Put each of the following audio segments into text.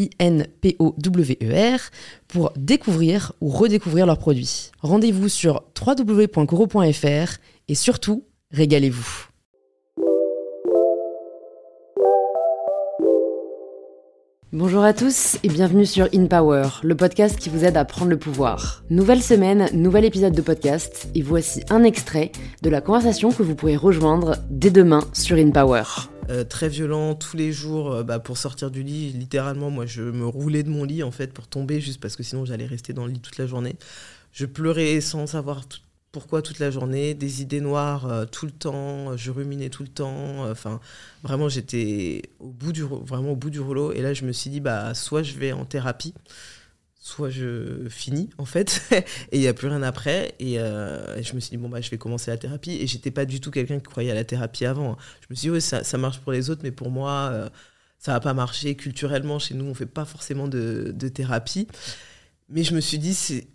I-N-P-O-W-E-R, pour découvrir ou redécouvrir leurs produits. Rendez-vous sur www.coro.fr et surtout, régalez-vous. Bonjour à tous et bienvenue sur In Power, le podcast qui vous aide à prendre le pouvoir. Nouvelle semaine, nouvel épisode de podcast et voici un extrait de la conversation que vous pourrez rejoindre dès demain sur In Power. Euh, très violent tous les jours euh, bah, pour sortir du lit. Littéralement, moi, je me roulais de mon lit en fait pour tomber juste parce que sinon j'allais rester dans le lit toute la journée. Je pleurais sans savoir pourquoi toute la journée, des idées noires euh, tout le temps, je ruminais tout le temps. Enfin, vraiment, j'étais au bout du vraiment au bout du rouleau. Et là, je me suis dit, bah, soit je vais en thérapie soit je finis en fait et il n'y a plus rien après euh, et, je me suis dit bon bah je vais commencer la thérapie et j'étais pas du tout quelqu'un qui croyait à la thérapie avant je me suis dit oui ça, ça marche pour les autres mais pour moi euh, ça va pas marcher. Culturellement chez nous on fait pas forcément de, de thérapie. Mais je me suis dit c'est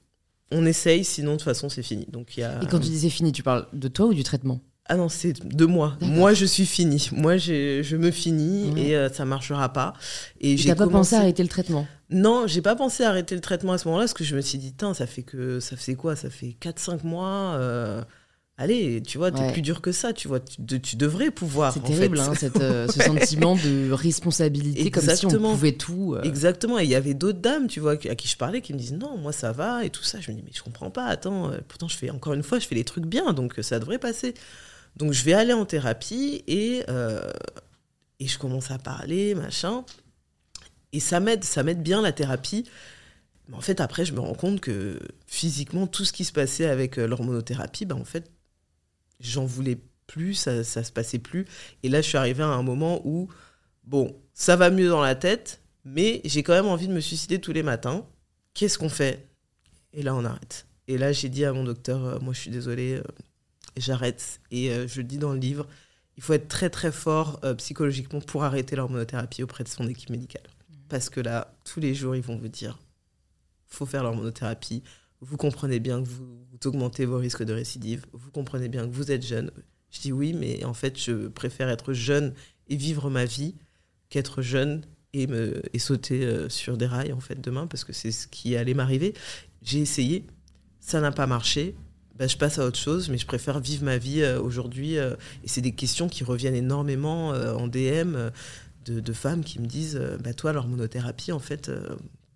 on essaye sinon de toute façon c'est fini. Donc y a et quand tu disais fini tu parles de toi ou du traitement? Ah non, c'est de moi. Moi, je suis fini. Moi, je me finis et ça euh, ça marchera pas. Et, j'ai pas pensé à arrêter le traitement? Non, j'ai pas pensé à arrêter le traitement à ce moment-là parce que je me suis dit, ça fait que ça fait quoi Ça fait 4-5 mois. Euh, allez, tu vois, t'es plus dur que ça. Tu vois, tu, devrais pouvoir. C'est terrible, hein, euh, ce sentiment de responsabilité, comme si on pouvait tout. Exactement. Et il y avait d'autres dames, tu vois, à qui je parlais, qui me disent non, moi ça va et tout ça. Je me dis mais je comprends pas. Attends, pourtant je fais encore une fois, je fais les trucs bien, donc ça devrait passer. Donc je vais aller en thérapie et, euh, et je commence à parler, machin. Et ça m'aide, ça m'aide bien la thérapie. Mais en fait, après, je me rends compte que physiquement, tout ce qui se passait avec euh, l'hormonothérapie, ben, en fait, j'en voulais plus, ça, ça se passait plus. Et là, je suis arrivée à un moment où, bon, ça va mieux dans la tête, mais j'ai quand même envie de me suicider tous les matins. Qu'est-ce qu'on fait? Et là, on arrête. Et là, j'ai dit à mon docteur, euh, moi, je suis désolée, j'arrête. Et euh, je dis dans le livre, il faut être très très fort euh, psychologiquement pour arrêter l'hormonothérapie auprès de son équipe médicale. Parce que là, tous les jours, ils vont vous dire, faut faire l'hormonothérapie. Vous comprenez bien que vous, augmentez vos risques de récidive. Vous comprenez bien que vous êtes jeune. Je dis oui, mais en fait, je préfère être jeune et vivre ma vie qu'être jeune et, me, et sauter euh, sur des rails en fait demain parce que c'est ce qui allait m'arriver. J'ai essayé, ça n'a pas marché. Bah, je passe à autre chose, mais je préfère vivre ma vie euh, aujourd'hui. Euh, et c'est des questions qui reviennent énormément en DM de, femmes qui me disent bah, Toi, l'hormonothérapie, en fait,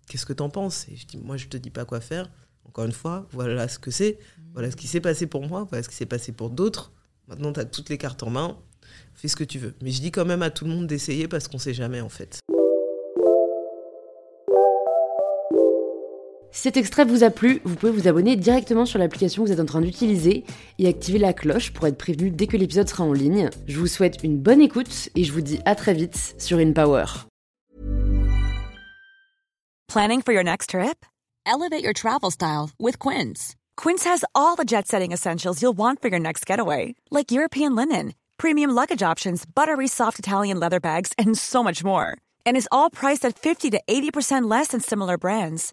qu'est-ce que tu en penses? Et je dis Moi, je te dis pas quoi faire. Encore une fois, voilà ce que c'est. Voilà ce qui s'est passé pour moi. Voilà ce qui s'est passé pour d'autres. Maintenant, tu as toutes les cartes en main. Fais ce que tu veux. Mais je dis quand même à tout le monde d'essayer parce qu'on sait jamais, en fait. Si cet extrait vous a plu, vous pouvez vous abonner directement sur l'application que vous êtes en train d'utiliser et activer la cloche pour être prévenu dès que l'épisode sera en ligne. Je vous souhaite une bonne écoute et je vous dis à très vite sur InPower. Planning for your next trip? Elevate your travel style with Quince. Quince has all the jet-setting essentials you'll want for your next getaway, like European linen, premium luggage options, buttery soft Italian leather bags, and so much more. And is all priced at 50 to 80% less than similar brands.